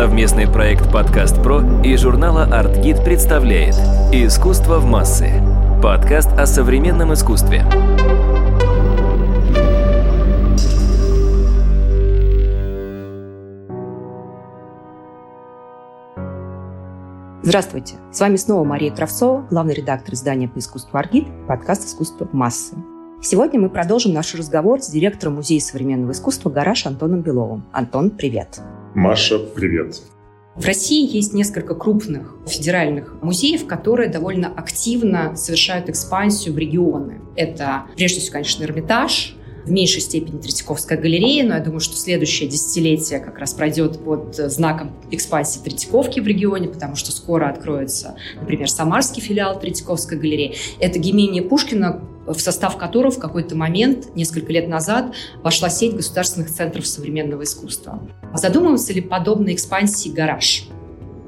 Совместный проект «Подкаст Про» и журнала «Артгид» представляет «Искусство в массы» – подкаст о современном искусстве. Здравствуйте! С вами снова Мария Кравцова, главный редактор издания по искусству «Аргид», подкаст «Искусство в массы». Сегодня мы продолжим наш разговор с директором Музея современного искусства «Гараж» Антоном Беловым. Антон, привет! Маша, привет! В России есть несколько крупных федеральных музеев, которые довольно активно совершают экспансию в регионы. Это, прежде всего, конечно, Эрмитаж, в меньшей степени Третьяковская галерея, но я думаю, что следующее десятилетие как раз пройдет под знаком экспансии Третьяковки в регионе, потому что скоро откроется, например, Самарский филиал Третьяковской галереи. Это Гемения Пушкина, в состав которого в какой-то момент, несколько лет назад, вошла сеть государственных центров современного искусства. Задумывался ли подобной экспансии «Гараж»?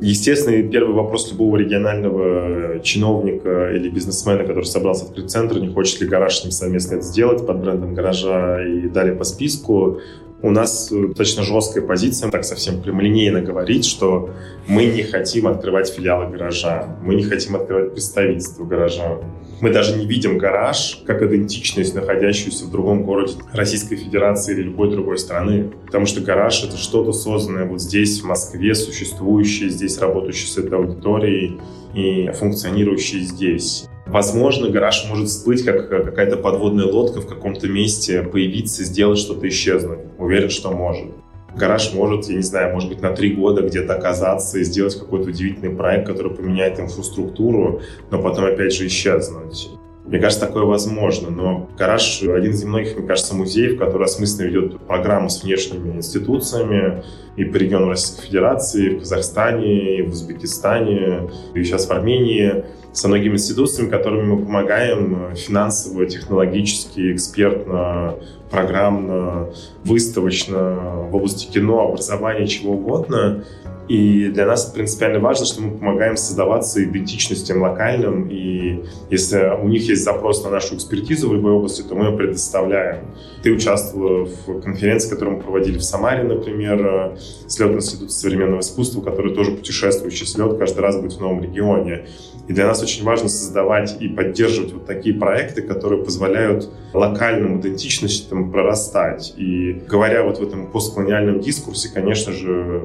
Естественно, первый вопрос любого регионального чиновника или бизнесмена, который собрался открыть центр, не хочет ли гараж с ним совместно это сделать под брендом гаража и далее по списку. У нас достаточно жесткая позиция, так совсем прямолинейно говорить, что мы не хотим открывать филиалы гаража, мы не хотим открывать представительство гаража. Мы даже не видим гараж как идентичность, находящуюся в другом городе Российской Федерации или любой другой страны. Потому что гараж — это что-то созданное вот здесь, в Москве, существующее здесь, работающее с этой аудиторией и функционирующее здесь. Возможно, гараж может всплыть как какая-то подводная лодка в каком-то месте, появиться, сделать что-то, исчезнуть. Уверен, что может. Гараж может, я не знаю, может быть, на три года где-то оказаться и сделать какой-то удивительный проект, который поменяет инфраструктуру, но потом опять же исчезнуть. Мне кажется, такое возможно, но Гараж один из немногих, мне кажется, музеев, который осмысленно ведет программу с внешними институциями и по региону Российской Федерации, и в Казахстане, и в Узбекистане, и сейчас в Армении, со многими институциями, которыми мы помогаем финансово, технологически, экспертно, программно, выставочно, в области кино, образования, чего угодно. И для нас принципиально важно, что мы помогаем создаваться идентичностям локальным. И если у них есть запрос на нашу экспертизу в любой области, то мы ее предоставляем. Ты участвовала в конференции, которую мы проводили в Самаре, например, слет Института современного искусства, который тоже путешествующий слет, каждый раз будет в новом регионе. И для нас очень важно создавать и поддерживать вот такие проекты, которые позволяют локальным идентичностям прорастать. И говоря вот в этом постколониальном дискурсе, конечно же,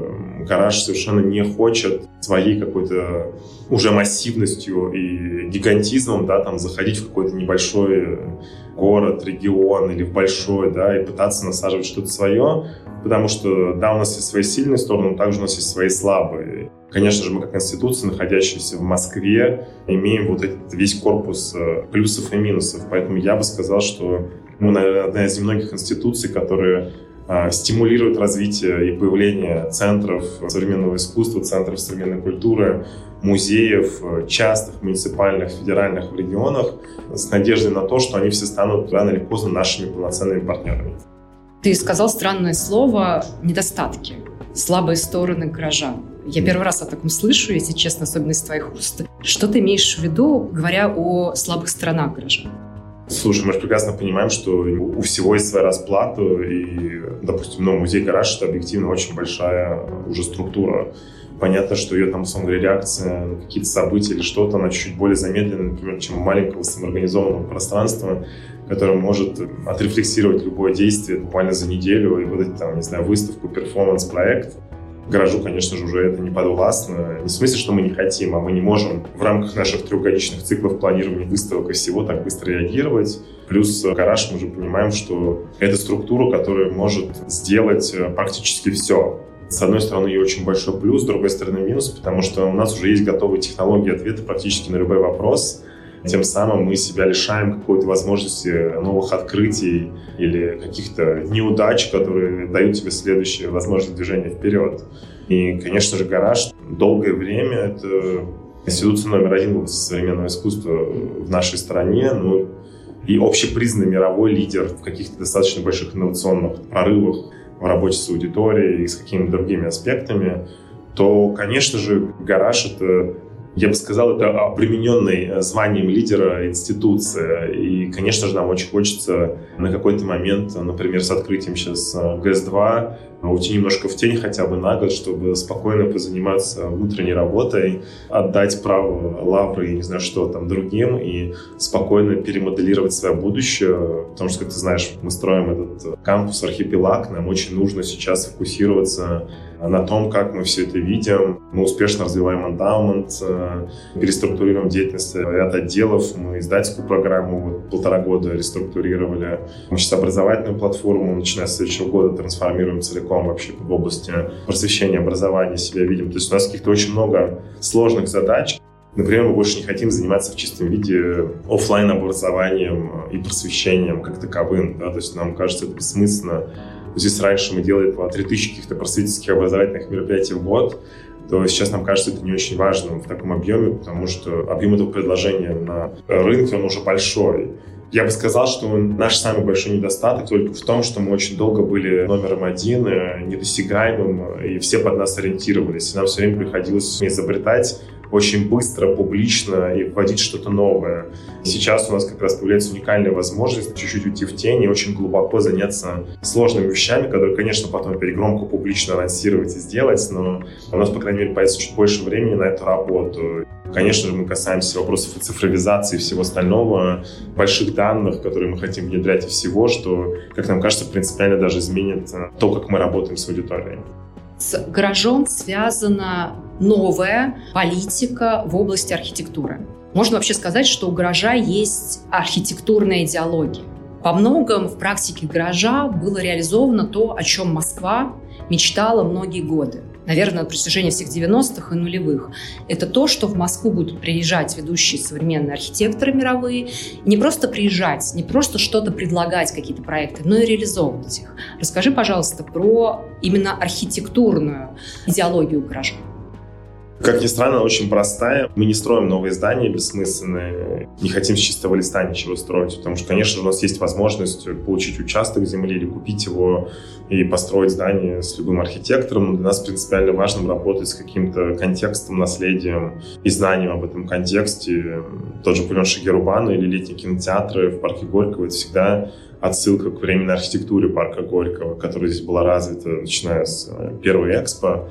гараж совершенно не хочет своей какой-то уже массивностью и гигантизмом, да, там заходить в какой-то небольшой город, регион или в большой, да, и пытаться насаживать что-то свое, потому что, да, у нас есть свои сильные стороны, но также у нас есть свои слабые. Конечно же, мы как институция, находящаяся в Москве, имеем вот этот весь корпус э, плюсов и минусов. Поэтому я бы сказал, что мы, наверное, одна из немногих институций, которые а, стимулируют развитие и появление центров современного искусства, центров современной культуры, музеев, э, частных, муниципальных, федеральных в регионах, с надеждой на то, что они все станут рано или поздно нашими полноценными партнерами. Ты сказал странное слово «недостатки», слабые стороны горожан. Я первый раз о таком слышу, если честно, особенно из твоих уст. Что ты имеешь в виду, говоря о слабых сторонах горожан? Слушай, мы же прекрасно понимаем, что у всего есть своя расплата, и, допустим, ну, музей-гараж — это объективно очень большая уже структура. Понятно, что ее там, условно говоря, реакция на какие-то события или что-то, она чуть более замедленная, например, чем у маленького самоорганизованного пространства, которое может отрефлексировать любое действие буквально за неделю и выдать, там, не знаю, выставку, перформанс-проект гаражу, конечно же, уже это не подвластно. Не в смысле, что мы не хотим, а мы не можем в рамках наших трехгодичных циклов планирования выставок и всего так быстро реагировать. Плюс гараж мы же понимаем, что это структура, которая может сделать э, практически все. С одной стороны, ее очень большой плюс, с другой стороны, минус, потому что у нас уже есть готовые технологии ответа практически на любой вопрос. Тем самым мы себя лишаем какой-то возможности новых открытий или каких-то неудач, которые дают тебе следующее возможность движения вперед. И, конечно же, гараж долгое время это институция номер один современного искусства в нашей стране. Ну, и общепризнанный мировой лидер в каких-то достаточно больших инновационных прорывах в работе с аудиторией и с какими-то другими аспектами, то, конечно же, гараж — это я бы сказал, это обремененный э, званием лидера институция. И, конечно же, нам очень хочется на какой-то момент, например, с открытием сейчас э, ГЭС-2, уйти немножко в тень хотя бы на год, чтобы спокойно позаниматься внутренней работой, отдать право лавры и не знаю что там другим и спокойно перемоделировать свое будущее. Потому что, как ты знаешь, мы строим этот кампус архипелаг, нам очень нужно сейчас фокусироваться на том, как мы все это видим. Мы успешно развиваем эндаумент, э, переструктурируем деятельность ряд отделов. Мы издательскую программу вот полтора года реструктурировали. Мы сейчас образовательную платформу, начиная с следующего года, трансформируем целиком вообще в области просвещения, образования себя видим. То есть у нас каких-то очень много сложных задач, Например, мы больше не хотим заниматься в чистом виде офлайн образованием и просвещением как таковым. Да? То есть нам кажется это бессмысленно Здесь раньше мы делали по 3000 каких-то просветительских образовательных мероприятий в год, то сейчас нам кажется это не очень важным в таком объеме, потому что объем этого предложения на рынке, он уже большой. Я бы сказал, что наш самый большой недостаток только в том, что мы очень долго были номером один, э, недосягаемым, и все под нас ориентировались. И нам все время приходилось изобретать очень быстро, публично и вводить что-то новое. Сейчас у нас как раз появляется уникальная возможность чуть-чуть уйти в тень и очень глубоко заняться сложными вещами, которые, конечно, потом опять громко, публично анонсировать и сделать, но у нас, по крайней мере, появится чуть больше времени на эту работу. Конечно же, мы касаемся вопросов цифровизации и всего остального, больших данных, которые мы хотим внедрять и всего, что, как нам кажется, принципиально даже изменит то, как мы работаем с аудиторией. С гаражом связана новая политика в области архитектуры. Можно вообще сказать, что у гаража есть архитектурная идеология. По многом в практике гаража было реализовано то, о чем Москва мечтала многие годы наверное, на протяжении всех 90-х и нулевых. Это то, что в Москву будут приезжать ведущие современные архитекторы мировые. Не просто приезжать, не просто что-то предлагать, какие-то проекты, но и реализовывать их. Расскажи, пожалуйста, про именно архитектурную идеологию гаража. Как ни странно, очень простая. Мы не строим новые здания бессмысленные, не хотим с чистого листа ничего строить, потому что, конечно, у нас есть возможность получить участок земли или купить его и построить здание с любым архитектором. Но для нас принципиально важно работать с каким-то контекстом, наследием и знанием об этом контексте. Тот же пулен Шагерубана или летние кинотеатры в парке Горького — это всегда отсылка к временной архитектуре парка Горького, которая здесь была развита, начиная с первой экспо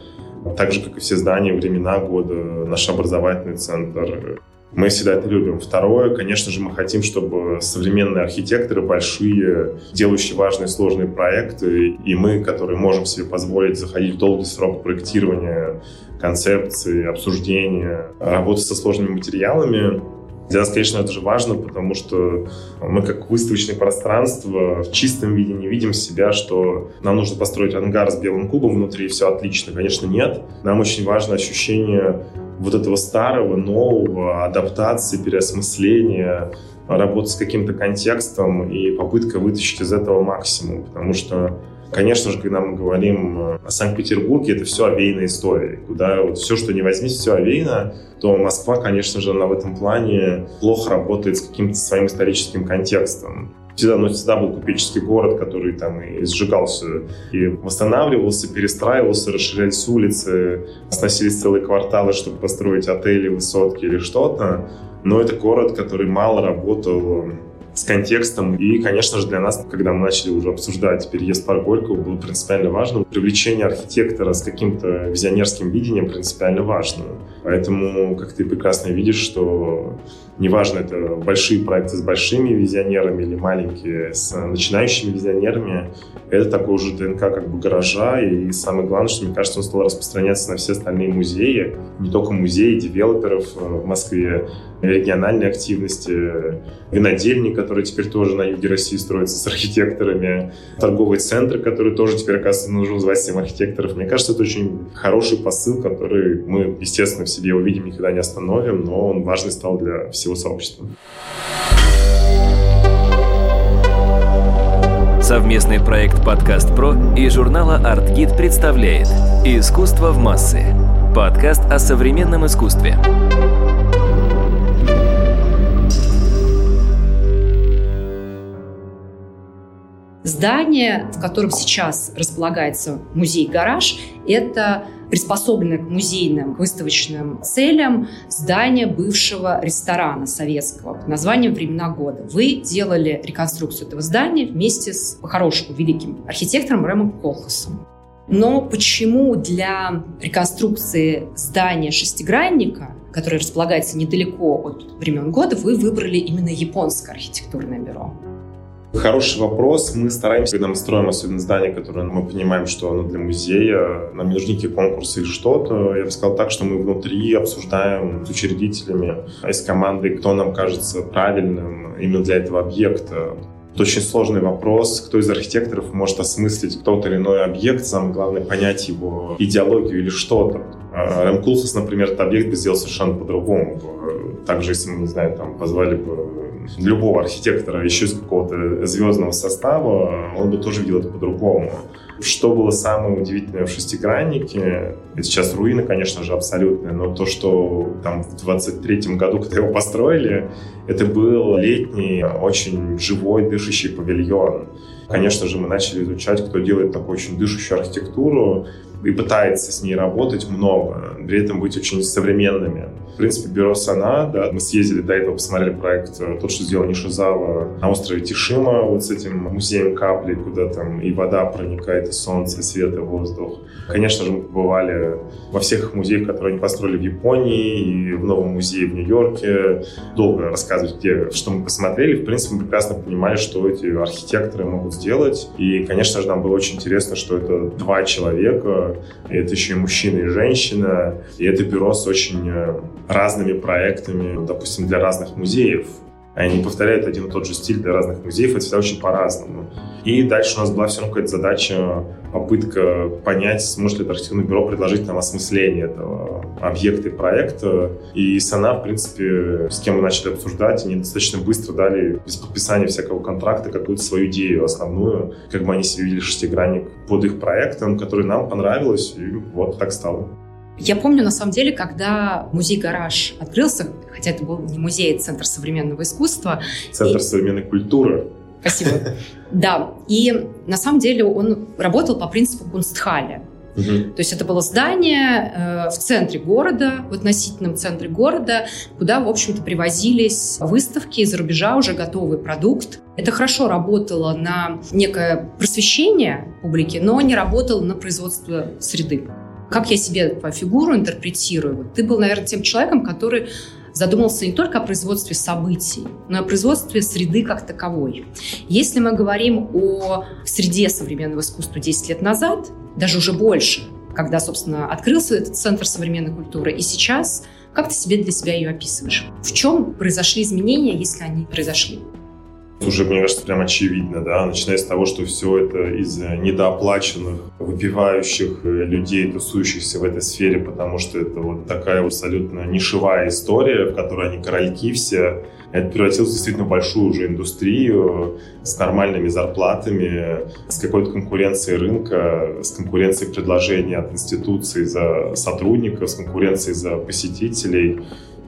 так же, как и все здания, времена года, наш образовательный центр. Мы всегда это любим. Второе, конечно же, мы хотим, чтобы современные архитекторы, большие, делающие важные сложные проекты, и мы, которые можем себе позволить заходить в долгий срок проектирования, концепции, обсуждения, работать со сложными материалами, для нас, конечно, это же важно, потому что мы как выставочное пространство в чистом виде не видим себя, что нам нужно построить ангар с белым кубом внутри, и все отлично. Конечно, нет. Нам очень важно ощущение вот этого старого, нового, адаптации, переосмысления, работы с каким-то контекстом и попытка вытащить из этого максимум, потому что Конечно же, когда мы говорим э, о Санкт-Петербурге, это все овеянная история. Куда вот все, что не возьми, все овеяно, то Москва, конечно же, она в этом плане плохо работает с каким-то своим историческим контекстом. Всегда, но всегда был купеческий город, который там и сжигался, и восстанавливался, перестраивался, расширялись улицы, сносились целые кварталы, чтобы построить отели, высотки или что-то. Но это город, который мало работал с контекстом. И, конечно же, для нас, когда мы начали уже обсуждать переезд в парк Горького, было принципиально важно. Привлечение архитектора с каким-то визионерским видением принципиально важно. Поэтому, как ты прекрасно видишь, что неважно, это большие проекты с большими визионерами или маленькие с начинающими визионерами, это такой уже ДНК как бы гаража, и самое главное, что, мне кажется, он стал распространяться на все остальные музеи, не только музеи, девелоперов э, в Москве, региональной активности, винодельни, которые теперь тоже на юге России строятся с архитекторами, торговые центры, которые тоже теперь, оказывается, нужно звать всем архитекторов. Мне кажется, это очень хороший посыл, который мы, естественно, в себе увидим, никогда не остановим, но он важный стал для всего сообщества. Совместный проект «Подкаст Про» и журнала «Артгид» представляет «Искусство в массы» – подкаст о современном искусстве. Здание, в котором сейчас располагается музей-гараж, это приспособленное к музейным выставочным целям здание бывшего ресторана советского под названием «Времена года». Вы делали реконструкцию этого здания вместе с, по-хорошему, великим архитектором Рэмом Колхасом. Но почему для реконструкции здания шестигранника, которое располагается недалеко от времен года, вы выбрали именно японское архитектурное бюро? Хороший вопрос. Мы стараемся, когда мы строим особенно здание, которое мы понимаем, что оно для музея, нам не нужны никакие конкурсы или что-то. Я бы сказал так, что мы внутри обсуждаем с учредителями, с командой, кто нам кажется правильным именно для этого объекта. Это очень сложный вопрос. Кто из архитекторов может осмыслить тот или иной объект? Самое главное — понять его идеологию или что-то. А Рэм Кулхас, например, этот объект бы сделал совершенно по-другому. Также, если мы, не знаю, там, позвали бы любого архитектора еще из какого-то звездного состава, он бы тоже видел это по-другому. Что было самое удивительное в шестиграннике, сейчас руины, конечно же, абсолютные, но то, что там в 23 году, когда его построили, это был летний, очень живой, дышащий павильон. Конечно же, мы начали изучать, кто делает такую очень дышащую архитектуру и пытается с ней работать много, при этом быть очень современными. В принципе, бюро Сана, да, мы съездили до этого, посмотрели проект, э, тот, что сделал Нишизава на острове Тишима, вот с этим музеем капли, куда там и вода проникает, и солнце, и свет, и воздух. Конечно же, мы побывали во всех музеях, которые они построили в Японии, и в новом музее в Нью-Йорке. Долго рассказывать, где, что мы посмотрели. В принципе, мы прекрасно понимали, что эти архитекторы могут сделать. И, конечно же, нам было очень интересно, что это два человека, и это еще и мужчина, и женщина, и это бюро с очень э, разными проектами, допустим, для разных музеев. Они повторяют один и тот же стиль для разных музеев, это всегда очень по-разному. И дальше у нас была все равно какая-то задача, попытка понять, сможет ли это архитектурное бюро предложить нам осмысление этого объекта и проекта. И САНА, в принципе, с кем мы начали обсуждать, они достаточно быстро дали, без подписания всякого контракта, какую-то свою идею основную, как бы они себе видели шестигранник под их проектом, который нам понравилось, и вот так стало. Я помню, на самом деле, когда музей-гараж открылся, хотя это был не музей, это Центр современного искусства. Центр и... современной культуры. Спасибо. Да, и на самом деле он работал по принципу Кунстхаля. Угу. То есть это было здание э, в центре города, в относительном центре города, куда, в общем-то, привозились выставки из-за рубежа, уже готовый продукт. Это хорошо работало на некое просвещение публики, но не работало на производство среды. Как я себе твою фигуру интерпретирую? Вот ты был, наверное, тем человеком, который задумался не только о производстве событий, но и о производстве среды как таковой. Если мы говорим о среде современного искусства 10 лет назад, даже уже больше, когда, собственно, открылся этот Центр современной культуры, и сейчас, как ты себе для себя ее описываешь? В чем произошли изменения, если они произошли? Уже, мне кажется, прям очевидно, да, начиная с того, что все это из недооплаченных, выпивающих э, людей, тусующихся в этой сфере, потому что это вот такая абсолютно нишевая история, в которой они корольки все, это превратилось в действительно большую уже индустрию с нормальными зарплатами, с какой-то конкуренцией рынка, с конкуренцией предложений от институций за сотрудников, с конкуренцией за посетителей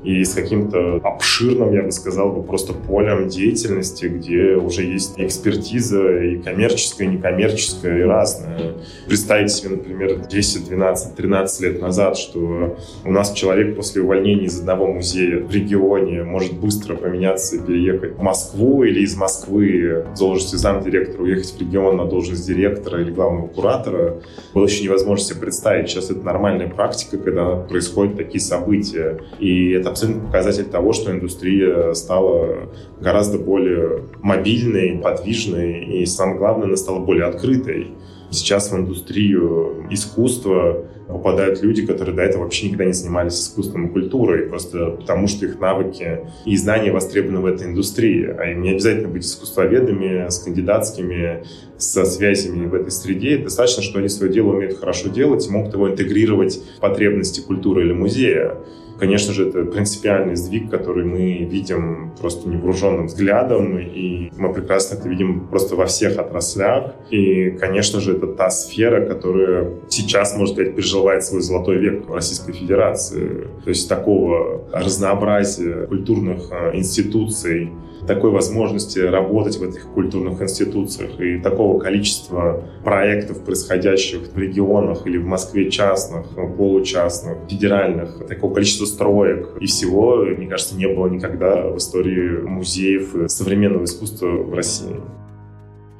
и с каким-то обширным, я бы сказал, просто полем деятельности, где уже есть экспертиза и коммерческая, и некоммерческая, и разная. Представить себе, например, 10, 12, 13 лет назад, что у нас человек после увольнения из одного музея в регионе может быстро поменяться и переехать в Москву или из Москвы в должности замдиректора уехать в регион на должность директора или главного куратора, было еще невозможно себе представить. Сейчас это нормальная практика, когда происходят такие события. И это абсолютно показатель того, что индустрия стала гораздо более мобильной, подвижной и, самое главное, она стала более открытой. Сейчас в индустрию искусства попадают люди, которые до этого вообще никогда не занимались искусством и культурой, просто потому что их навыки и знания востребованы в этой индустрии. А им не обязательно быть искусствоведами, с кандидатскими, со связями в этой среде. Достаточно, что они свое дело умеют хорошо делать и могут его интегрировать в потребности культуры или музея. Конечно же, это принципиальный сдвиг, который мы видим просто невооруженным взглядом, и мы прекрасно это видим просто во всех отраслях. И, конечно же, это та сфера, которая сейчас, можно сказать, переживает свой золотой век в Российской Федерации. То есть такого разнообразия культурных э, институций, такой возможности работать в этих культурных институциях и такого количества проектов, происходящих в регионах или в Москве частных, получастных, федеральных, такого количества строек и всего, мне кажется, не было никогда в истории музеев современного искусства в России.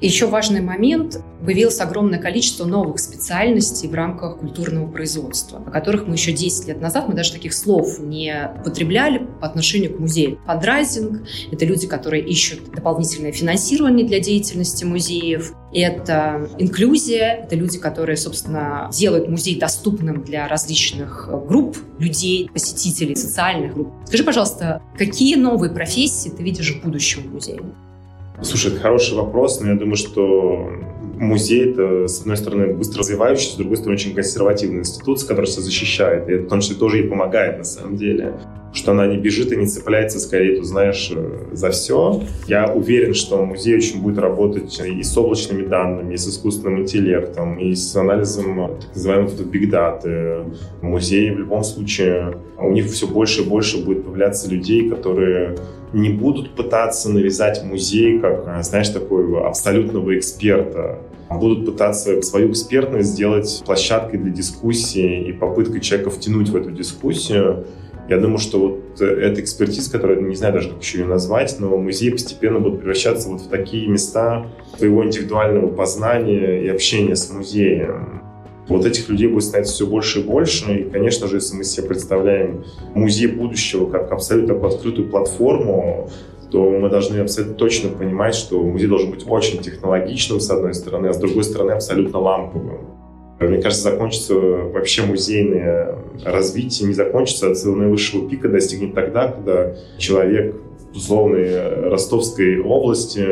Еще важный момент. Появилось огромное количество новых специальностей в рамках культурного производства, о которых мы еще 10 лет назад, мы даже таких слов не употребляли по отношению к музею. Фандрайзинг – это люди, которые ищут дополнительное финансирование для деятельности музеев. Это инклюзия, это люди, которые, собственно, делают музей доступным для различных групп людей, посетителей, социальных групп. Скажи, пожалуйста, какие новые профессии ты видишь в будущем в музее? Слушай, это хороший вопрос, но я думаю, что музей — это, с одной стороны, быстро развивающийся, с другой стороны, очень консервативная институция, которая себя защищает. И это в том числе тоже ей помогает, на самом деле. Что она не бежит и не цепляется, скорее, ты знаешь, э, за все. Я уверен, что музей очень будет работать и с облачными данными, и с искусственным интеллектом, и с анализом так называемых big data. Музей в любом случае, у них все больше и больше будет появляться людей, которые не будут пытаться навязать музей как, э, знаешь, такого абсолютного эксперта. Будут пытаться свою экспертность сделать площадкой для дискуссии и попыткой человека втянуть в эту дискуссию. Я думаю, что вот э, эта экспертиза, которую не знаю даже, как еще ее назвать, но музей постепенно будет превращаться вот в такие места твоего индивидуального познания и общения с музеем. Вот этих людей будет становиться все больше и больше. И, конечно же, если мы себе представляем музей будущего как абсолютно открытую платформу, то мы должны абсолютно точно понимать, что музей должен быть очень технологичным, с одной стороны, а с другой стороны, абсолютно ламповым. Мне кажется, закончится вообще музейное развитие, не закончится, а целого наивысшего пика достигнет тогда, когда человек условной Ростовской области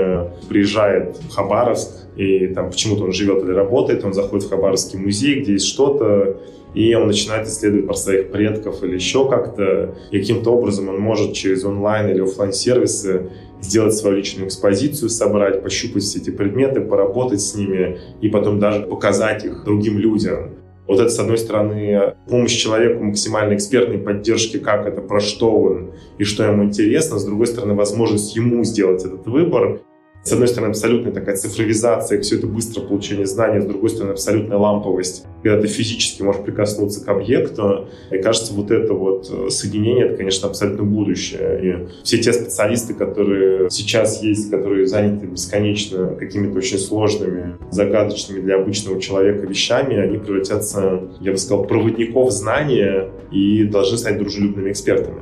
приезжает в Хабаровск, и там почему-то он живет или работает, он заходит в Хабаровский музей, где есть что-то, и он начинает исследовать про своих предков или еще как-то. Каким-то образом он может через онлайн или офлайн сервисы сделать свою личную экспозицию, собрать, пощупать все эти предметы, поработать с ними и потом даже показать их другим людям. Вот это, с одной стороны, помощь человеку максимальной экспертной поддержки, как это, про что он и что ему интересно. С другой стороны, возможность ему сделать этот выбор. С одной стороны, абсолютная такая цифровизация, все это быстрое получение знаний, с другой стороны, абсолютная ламповость, когда ты физически можешь прикоснуться к объекту. И кажется, вот это вот э, соединение, это, конечно, абсолютно будущее. И все те специалисты, которые сейчас есть, которые заняты бесконечно какими-то очень сложными, загадочными для обычного человека вещами, они превратятся, я бы сказал, проводников знания и должны стать дружелюбными экспертами.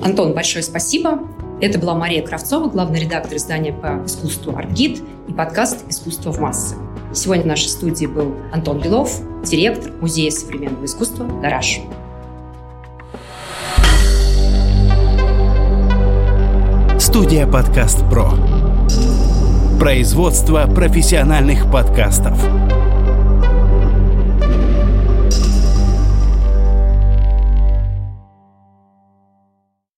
Антон, большое спасибо. Это была Мария Кравцова, главный редактор издания по искусству «Артгид» и подкаст «Искусство в массы». Сегодня в нашей студии был Антон Белов, директор Музея современного искусства «Гараж». Студия «Подкаст Про». Производство профессиональных подкастов.